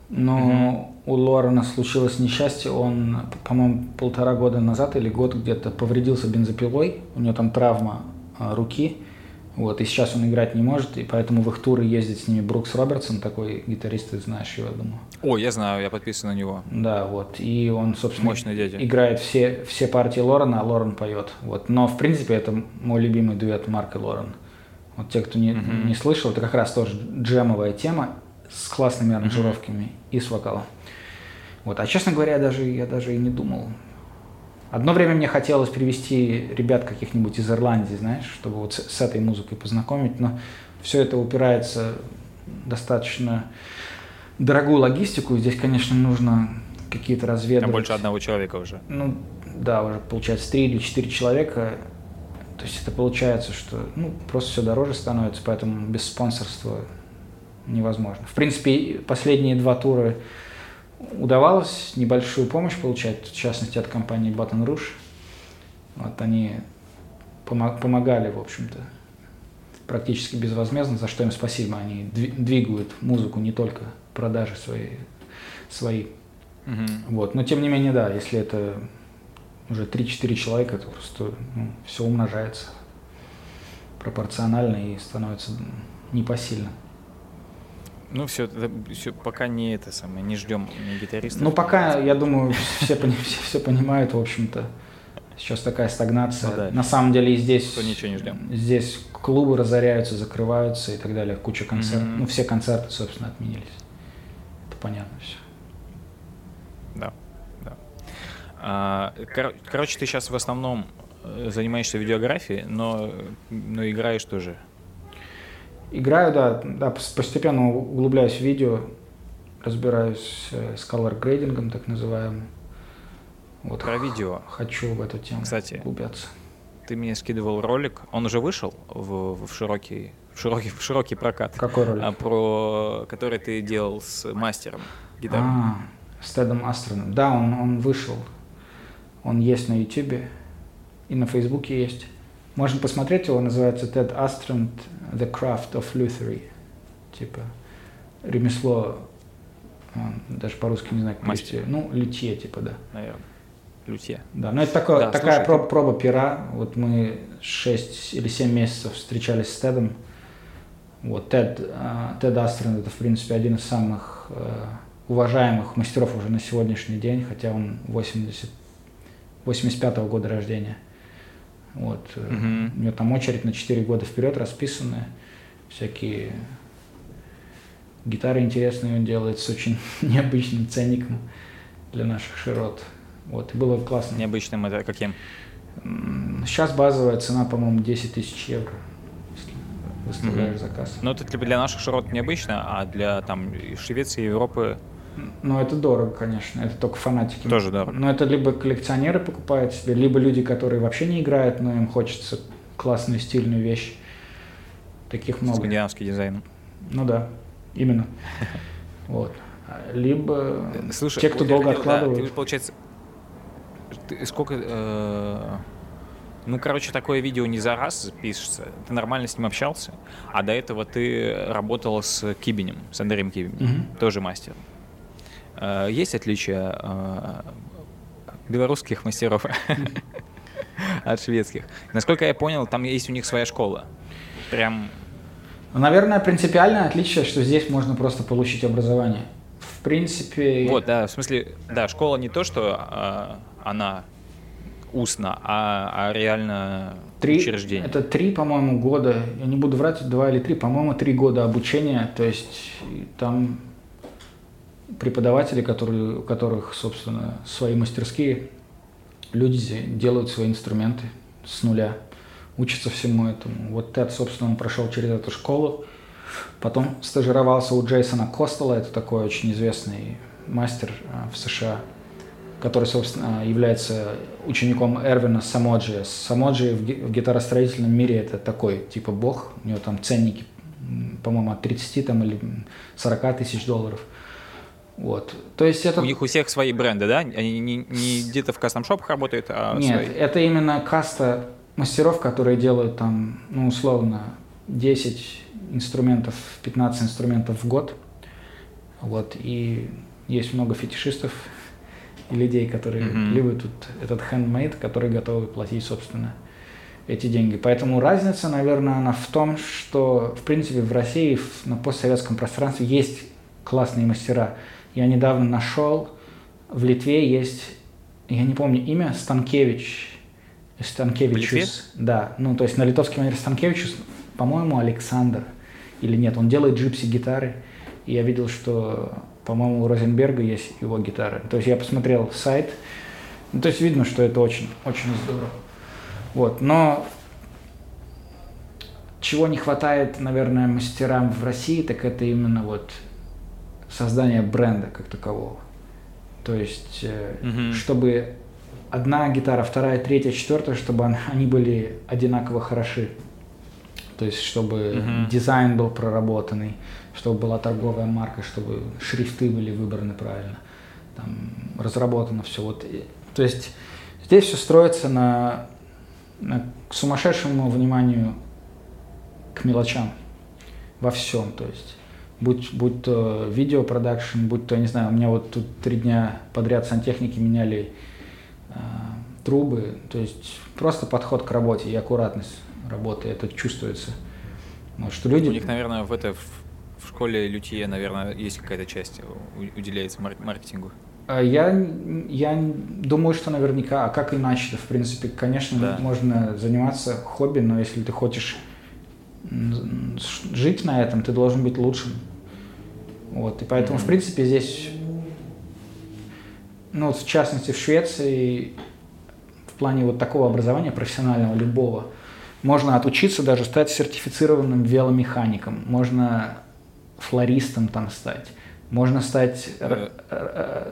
но угу. у Лорена случилось несчастье, он, по-моему, полтора года назад или год где-то повредился бензопилой, у него там травма а, руки, вот, и сейчас он играть не может, и поэтому в их туры ездит с ними Брукс Робертсон, такой гитарист, ты знаешь его, я думаю. О, я знаю, я подписан на него. Да, вот, и он, собственно, Мощный дядя. играет все, все партии Лорена, а Лорен поет. Вот, но, в принципе, это мой любимый дуэт Марк и Лорен. Вот те, кто не, mm-hmm. не слышал, это как раз тоже джемовая тема с классными аранжировками mm-hmm. и с вокалом. Вот, а честно говоря, я даже, я даже и не думал Одно время мне хотелось привести ребят каких-нибудь из Ирландии, знаешь, чтобы вот с, с этой музыкой познакомить, но все это упирается достаточно дорогую логистику. Здесь, конечно, нужно какие-то разведывать. Там больше одного человека уже. Ну, да, уже получается три или четыре человека. То есть это получается, что ну, просто все дороже становится, поэтому без спонсорства невозможно. В принципе, последние два тура удавалось небольшую помощь получать, в частности от компании Baton Rouge. Вот они помогали, в общем-то, практически безвозмездно, за что им спасибо. Они двигают музыку, не только продажи свои. свои. Угу. Вот. Но тем не менее, да, если это уже 3-4 человека, то просто ну, все умножается пропорционально и становится непосильно. Ну, все, это, все, пока не это самое, не ждем не гитаристов. Ну, пока, я думаю, все, все, все понимают, в общем-то. Сейчас такая стагнация. Ну, да. На самом деле и здесь... То ничего не ждем. Здесь клубы разоряются, закрываются и так далее. Куча концертов. Mm-hmm. Ну, все концерты, собственно, отменились. Это понятно все. Да, да. А, кор- короче, ты сейчас в основном э, занимаешься видеографией, но, но играешь тоже Играю, да, да, постепенно углубляюсь в видео, разбираюсь э, с color грейдингом, так называемым. Вот Про видео. Хочу в эту тему Кстати, углубляться. Ты мне скидывал ролик, он уже вышел в, в широкий в широкий, в широкий прокат. Какой ролик? А, про который ты делал с мастером гитары. А, с Тедом Астроном. Да, он, он вышел. Он есть на Ютубе и на Фейсбуке есть. Можно посмотреть его, называется Ted Astrand The Craft of Luthery. Типа ремесло, даже по-русски не знаю, как Мастер. Ну, литье, типа, да. Наверное. Лютье. Да, но это такое, да, такая слушай, проба, ты... проба пера. Вот мы 6 или 7 месяцев встречались с Тедом. Вот Тед, uh, Тед Астрен это, в принципе, один из самых uh, уважаемых мастеров уже на сегодняшний день, хотя он 80, 85 -го года рождения. Вот. Угу. У него там очередь на 4 года вперед расписанная. Всякие гитары интересные он делает с очень необычным ценником для наших широт. Вот, и было классно. Необычным это каким? Сейчас базовая цена, по-моему, 10 тысяч евро, выставляешь mm заказ. Ну, это для наших широт необычно, а для там Швеции, Европы ну, это дорого, конечно, это только фанатики. Тоже дорого. Но это либо коллекционеры покупают себе, либо люди, которые вообще не играют, но им хочется классную стильную вещь. Таких много. Скандинавский дизайн. Ну да, именно. Вот. Либо Слушай, те, кто долго хотел, откладывают. Да, ты, получается, ты сколько... Э, ну, короче, такое видео не за раз пишется. Ты нормально с ним общался, а до этого ты работал с Кибинем, с Андреем Кибинем, угу. тоже мастер. Э, есть отличия э, белорусских мастеров от шведских? Насколько я понял, там есть у них своя школа. Прям... Наверное, принципиальное отличие, что здесь можно просто получить образование. В принципе... Вот, да, в смысле, да, школа не то, что э, она устно, а, а реально три, учреждение. Это три, по-моему, года, я не буду врать, два или три, по-моему, три года обучения, то есть там преподаватели, которые, у которых, собственно, свои мастерские, люди делают свои инструменты с нуля, учатся всему этому. Вот Тед, собственно, он прошел через эту школу, потом стажировался у Джейсона Костела, это такой очень известный мастер а, в США, который, собственно, является учеником Эрвина Самоджи. Самоджи в гитаростроительном мире это такой, типа бог, у него там ценники, по-моему, от 30 там, или 40 тысяч долларов – вот. То есть это... У них у всех свои бренды, да? Они не, не где-то в кастом-шопах работают, а Нет, свои... это именно каста мастеров, которые делают там, ну, условно, 10, инструментов, 15 инструментов в год. Вот, и есть много фетишистов и людей, которые mm-hmm. любят тут этот handmade, которые готовы платить, собственно, эти деньги. Поэтому разница, наверное, она в том, что, в принципе, в России на постсоветском пространстве есть классные мастера. Я недавно нашел, в Литве есть, я не помню имя, Станкевич. Станкевичус. Да, ну то есть на литовский манер Станкевичус, по-моему, Александр. Или нет, он делает джипси гитары. И я видел, что, по-моему, у Розенберга есть его гитары. То есть я посмотрел сайт. Ну, то есть видно, что это очень, очень здорово. Вот, но чего не хватает, наверное, мастерам в России, так это именно вот создание бренда как такового. То есть, mm-hmm. чтобы одна гитара, вторая, третья, четвертая, чтобы они были одинаково хороши. То есть, чтобы mm-hmm. дизайн был проработанный, чтобы была торговая марка, чтобы шрифты были выбраны правильно, там разработано все. Вот, то есть здесь все строится на, на сумасшедшему вниманию к мелочам во всем. То есть будь, будь то видеопродакшн, будь то, я не знаю, у меня вот тут три дня подряд сантехники меняли э, трубы, то есть просто подход к работе и аккуратность работы, это чувствуется. Вот, что люди... У них, наверное, в это в школе лютье, наверное, есть какая-то часть уделяется маркетингу. А я, я думаю, что наверняка, а как иначе-то, в принципе, конечно, да. можно заниматься хобби, но если ты хочешь жить на этом, ты должен быть лучшим. Вот, и поэтому, mm-hmm. в принципе, здесь, ну, вот в частности, в Швеции, в плане вот такого образования профессионального, любого, можно отучиться даже стать сертифицированным веломехаником, можно флористом там стать, можно стать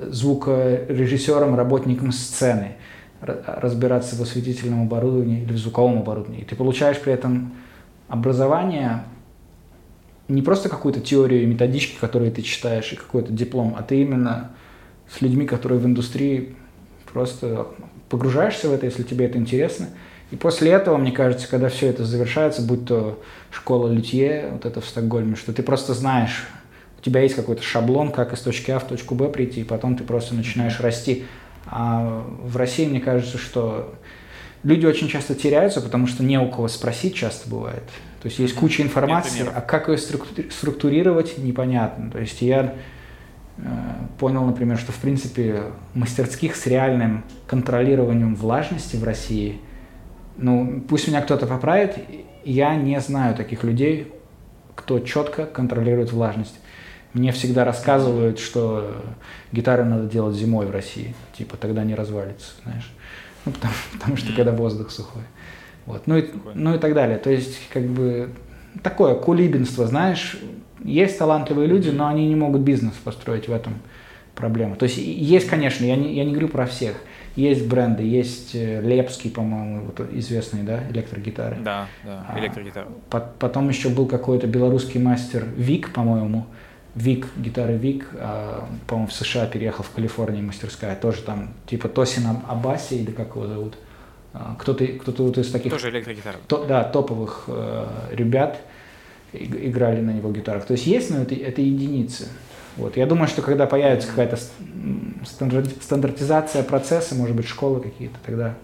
звукорежиссером, работником сцены, разбираться в осветительном оборудовании или в звуковом оборудовании. И ты получаешь при этом образование не просто какую-то теорию и методички, которые ты читаешь, и какой-то диплом, а ты именно с людьми, которые в индустрии просто погружаешься в это, если тебе это интересно. И после этого, мне кажется, когда все это завершается, будь то школа лютье, вот это в Стокгольме, что ты просто знаешь, у тебя есть какой-то шаблон, как из точки А в точку Б прийти, и потом ты просто начинаешь расти. А в России, мне кажется, что люди очень часто теряются, потому что не у кого спросить часто бывает. То есть есть куча информации, а как ее структурировать, непонятно. То есть я э, понял, например, что в принципе мастерских с реальным контролированием влажности в России, ну пусть меня кто-то поправит, я не знаю таких людей, кто четко контролирует влажность. Мне всегда рассказывают, что гитары надо делать зимой в России, типа тогда не развалится, знаешь. Ну, потому, потому что когда воздух сухой. Вот. Ну, и, ну и так далее. То есть, как бы, такое кулибинство, знаешь, есть талантливые люди, но они не могут бизнес построить в этом проблема. То есть есть, конечно, я не, я не говорю про всех. Есть бренды, есть э, Лепский, по-моему, вот известный, да, электрогитары. Да, да, электрогитары. А, потом еще был какой-то белорусский мастер Вик, по-моему, Вик, гитары Вик, а, по-моему, в США переехал в Калифорнии мастерская, тоже там, типа Тосина Абаси, или как его зовут. А, кто-то кто вот из таких... Тоже электрогитара. То, да, топовых э, ребят играли на него гитарах. То есть есть, но это, это единицы. Вот. Я думаю, что когда появится какая-то стандартизация процесса, может быть, школы какие-то, тогда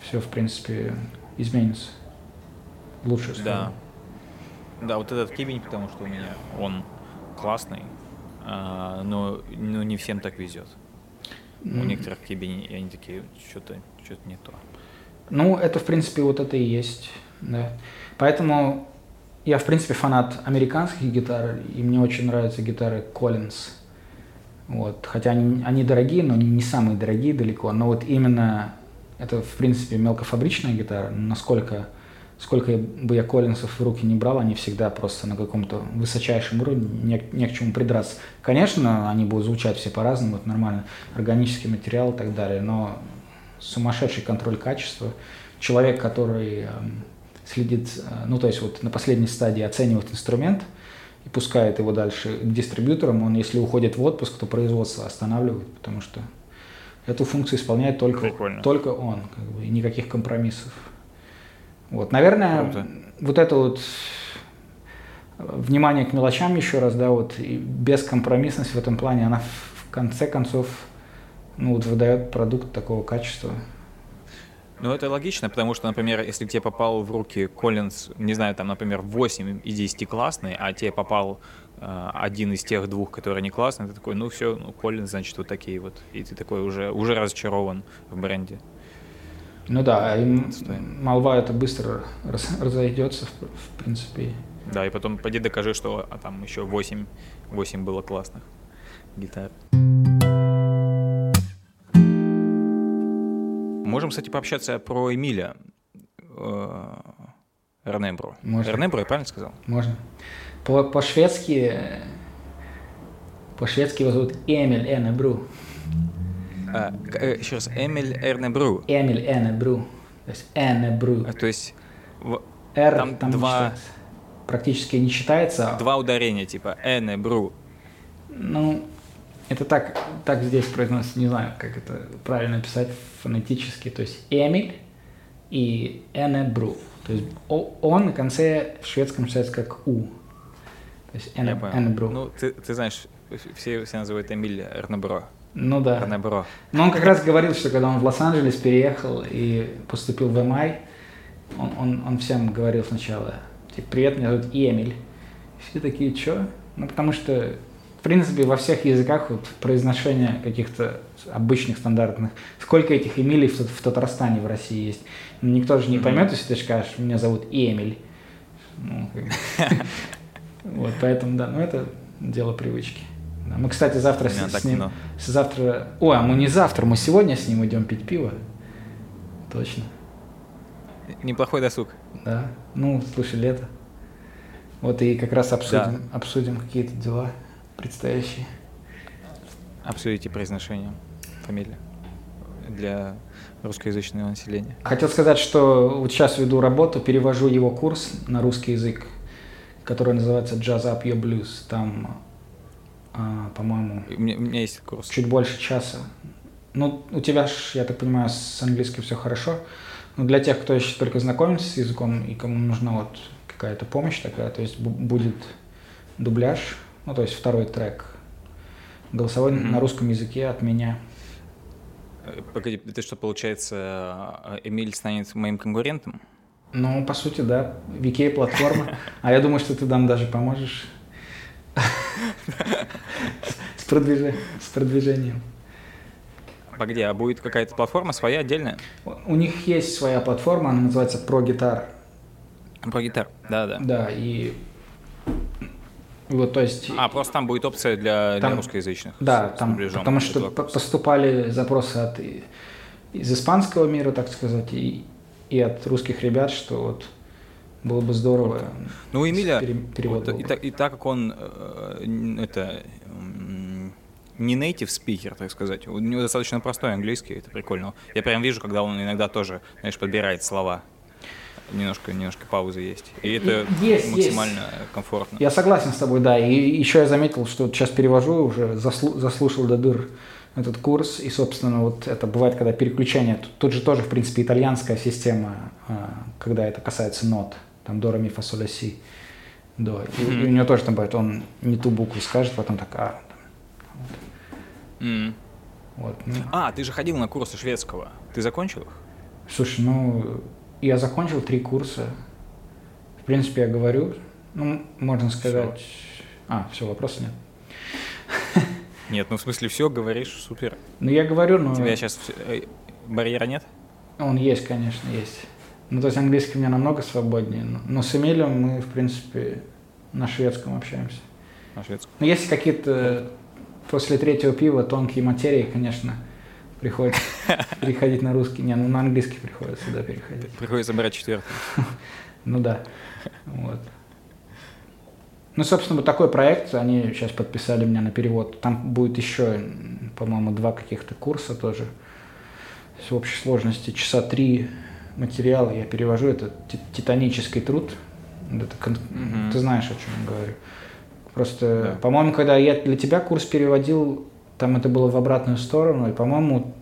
все, в принципе, изменится. Лучше. Да. Да, вот этот кибень, потому что у меня он классный, а, но, но не всем так везет. У некоторых кибень, они такие, что-то что не то. Ну, это, в принципе, вот это и есть. Да. Поэтому я, в принципе, фанат американских гитар, и мне очень нравятся гитары Collins. Вот. Хотя они, они дорогие, но не самые дорогие далеко. Но вот именно это, в принципе, мелкофабричная гитара. Насколько сколько бы я Коллинсов в руки не брал, они всегда просто на каком-то высочайшем уровне, не, не к чему придраться. Конечно, они будут звучать все по-разному, это нормально, органический материал и так далее, но сумасшедший контроль качества, человек, который э, следит, э, ну то есть вот на последней стадии оценивает инструмент и пускает его дальше к дистрибьюторам, он если уходит в отпуск, то производство останавливает, потому что эту функцию исполняет только, только он, как бы, и никаких компромиссов. Вот, наверное, Круто. вот это вот внимание к мелочам еще раз, да, вот, и бескомпромиссность в этом плане, она в конце концов, ну, вот выдает продукт такого качества. Ну, это логично, потому что, например, если тебе попал в руки Коллинз, не знаю, там, например, 8 из 10 классный, а тебе попал э, один из тех двух, которые не классные, ты такой, ну все, ну, Коллинз, значит, вот такие вот. И ты такой уже, уже разочарован в бренде. Ну да, и молва это быстро раз, разойдется, в, в принципе. Да, и потом пойди докажи, что а там еще 8, 8 было классных гитар. Можем, кстати, пообщаться про Эмиля э, Эрнебро. Можно. Эрнебро, я правильно сказал? Можно. По- по-шведски по-шведски его зовут Эмиль Энебру. А, э, еще раз, Эмиль Эрнебру. Эмиль Энебру. То есть Энебру. А, то есть в... R там, там два... практически не считается. Два ударения, типа Энебру. Ну, это так, так здесь произносится, не знаю, как это правильно писать фонетически. То есть Эмиль и Энебру. То есть он на конце в шведском читается как У. То есть Энебру. Ну, ты, ты знаешь, все, все называют Эмиль Эрнебро. Ну да. Эрнебро. Но он как раз говорил, что когда он в Лос-Анджелес переехал и поступил в МАЙ, он, он, он всем говорил сначала, типа, привет, меня зовут Эмиль. Все такие, что? Ну, потому что принципе, во всех языках вот, произношение каких-то обычных, стандартных. Сколько этих Эмилей в, в Татарстане, в России есть? Ну, никто же не поймет, если ты скажешь, меня зовут Эмиль. Ну, вот, поэтому, да, ну это дело привычки. Мы, кстати, завтра с, с ним... Завтра... Ой, а мы не завтра, мы сегодня с ним идем пить пиво. Точно. Неплохой досуг. Да. Ну, слушай, лето. Вот и как раз обсудим, да. обсудим какие-то дела предстоящие. Обсудите произношение фамилии для русскоязычного населения. Хотел сказать, что вот сейчас веду работу, перевожу его курс на русский язык, который называется Jazz Up Your Blues. Там, по-моему, у меня, у меня есть курс. Чуть больше часа. Ну, у тебя, ж, я так понимаю, с английским все хорошо. Но для тех, кто еще только знакомится с языком и кому нужна вот какая-то помощь такая, то есть будет дубляж ну, то есть второй трек. Голосовой mm-hmm. на русском языке от меня. Э, погоди, это что, получается, э, Эмиль станет моим конкурентом? Ну, по сути, да. VK платформа. А я думаю, что ты нам даже поможешь с продвижением. Погоди, а будет какая-то платформа своя отдельная? У них есть своя платформа, она называется ProGuitar. ProGuitar, да-да. Да, и вот, то есть... А, просто там будет опция для, там, для русскоязычных. Да, с, там, с потому что поступали запросы от, из испанского мира, так сказать, и, и от русских ребят, что вот было бы здорово. Ну, у Эмиля, перевод вот, и, так, и так как он э, это не native speaker, так сказать, у него достаточно простой английский, это прикольно. Я прям вижу, когда он иногда тоже, знаешь, подбирает слова немножко, немножко паузы есть. И это есть, максимально есть. комфортно. Я согласен с тобой, да. И еще я заметил, что сейчас перевожу, уже заслу, заслушал до дыр этот курс. И, собственно, вот это бывает, когда переключение. Тут, тут же тоже, в принципе, итальянская система, а, когда это касается нот. Там до, ре, ми, фа, соль, си. До. И, mm-hmm. и у него тоже там бывает, он не ту букву скажет, потом так, а. Вот. Mm. Вот, ну. А, ты же ходил на курсы шведского. Ты закончил их? Слушай, ну, я закончил три курса. В принципе, я говорю, ну, можно сказать... Все. А, все, вопросов нет. Нет, ну в смысле все, говоришь, супер. Ну я говорю, но... У тебя сейчас э, барьера нет? Он есть, конечно, есть. Ну то есть английский у меня намного свободнее, но с Эмилием мы, в принципе, на шведском общаемся. На шведском? Но если какие-то после третьего пива тонкие материи, конечно, приходится переходить на русский. Не, ну на английский приходится, да, переходить. Приходится брать четвертый. Ну да. Вот. Ну, собственно, вот такой проект, они сейчас подписали меня на перевод. Там будет еще, по-моему, два каких-то курса тоже. В общей сложности часа три материала я перевожу. Это титанический труд. Это, mm-hmm. Ты знаешь, о чем я говорю. Просто, да. по-моему, когда я для тебя курс переводил, там это было в обратную сторону, и, по-моему,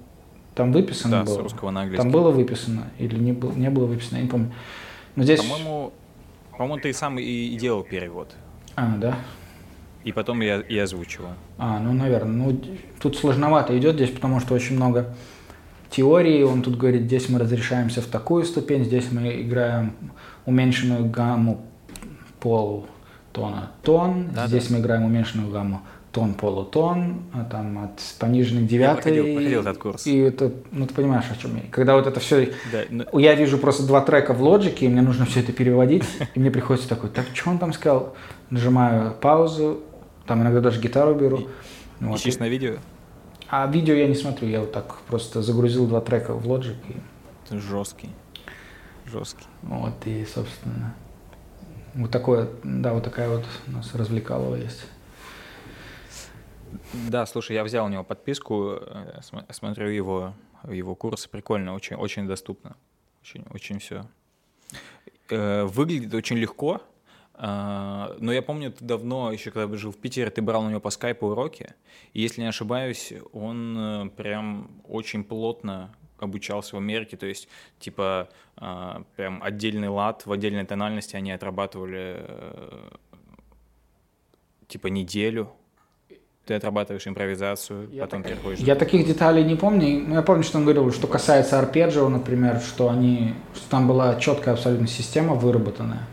там выписано да, было. с русского на английский. Там было выписано или не было, не было выписано, я не помню. Но здесь... По-моему, По-моему, ты сам и делал перевод. А, да? И потом я и озвучивал. А, ну, наверное. Ну, тут сложновато идет здесь, потому что очень много теории. Он тут говорит, здесь мы разрешаемся в такую ступень, здесь мы играем уменьшенную гамму пол тона тон, да, здесь да. мы играем уменьшенную гамму тон полутон, а там от пониженной девятой. Я проходил, проходил этот курс. И это, ну ты понимаешь, о чем я. Когда вот это все, да, но... я вижу просто два трека в лоджике, и мне нужно все это переводить, и мне приходится такой, так что он там сказал? Нажимаю паузу, там иногда даже гитару беру. Ищешь на видео? А видео я не смотрю, я вот так просто загрузил два трека в Logic. И... Это жесткий. Жесткий. Вот, и, собственно, вот такое, да, вот такая вот у нас развлекалова есть. Да, слушай, я взял у него подписку, э, смотрю его, его курсы, прикольно, очень, очень доступно, очень, очень все. Э, выглядит очень легко, но я помню, ты давно, еще когда жил в Питере, ты брал у него по скайпу уроки, и если не ошибаюсь, он э, прям очень плотно обучался в Америке, то есть, типа, а, прям отдельный лад в отдельной тональности они отрабатывали, типа, неделю, ты отрабатываешь импровизацию, я потом так, переходишь. Я таких деталей не помню. Но я помню, что он говорил, что касается арпеджио, например, что они, что там была четкая абсолютно система выработанная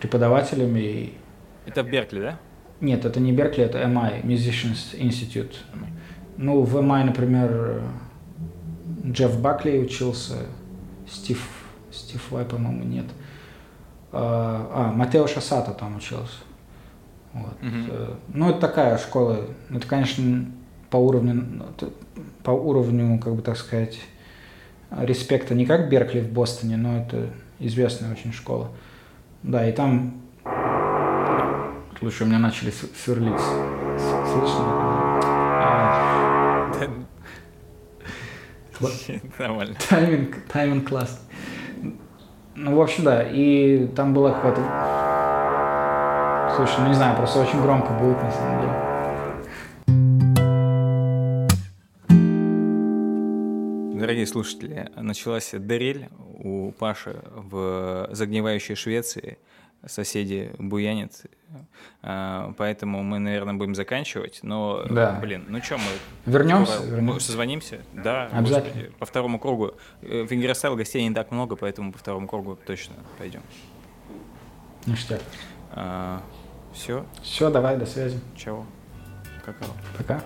преподавателями. И... Это в Беркли, да? Нет, это не Беркли, это MI, Musicians Institute. Ну, в MI, например, Джефф Бакли учился, Стив, Стив Вай, по-моему, нет. А, а Матео Шасата там учился. Вот. Угу. Ну, это такая школа. Это, конечно, по уровню, по уровню, как бы так сказать, респекта не как Беркли в Бостоне, но это известная очень школа. Да, и там... Слушай, у меня начали сверлить. Слышно? А... Нормально. Тайминг, тайминг класс. Ну, в общем, да. И там была какая-то Слушай, ну не знаю, просто очень громко будет на самом деле. Дорогие слушатели, началась дрель у Паши в загнивающей Швеции. Соседи буянят. А, поэтому мы, наверное, будем заканчивать. Но, да. блин, ну что, мы... Вернемся? Скоро, вернемся. созвонимся? Да. Обязательно. Господи, по второму кругу. Э, в Ингерстайл гостей не так много, поэтому по второму кругу точно пойдем. Ништяк. А, все. Все, давай, до связи. Чао. Какао. Пока.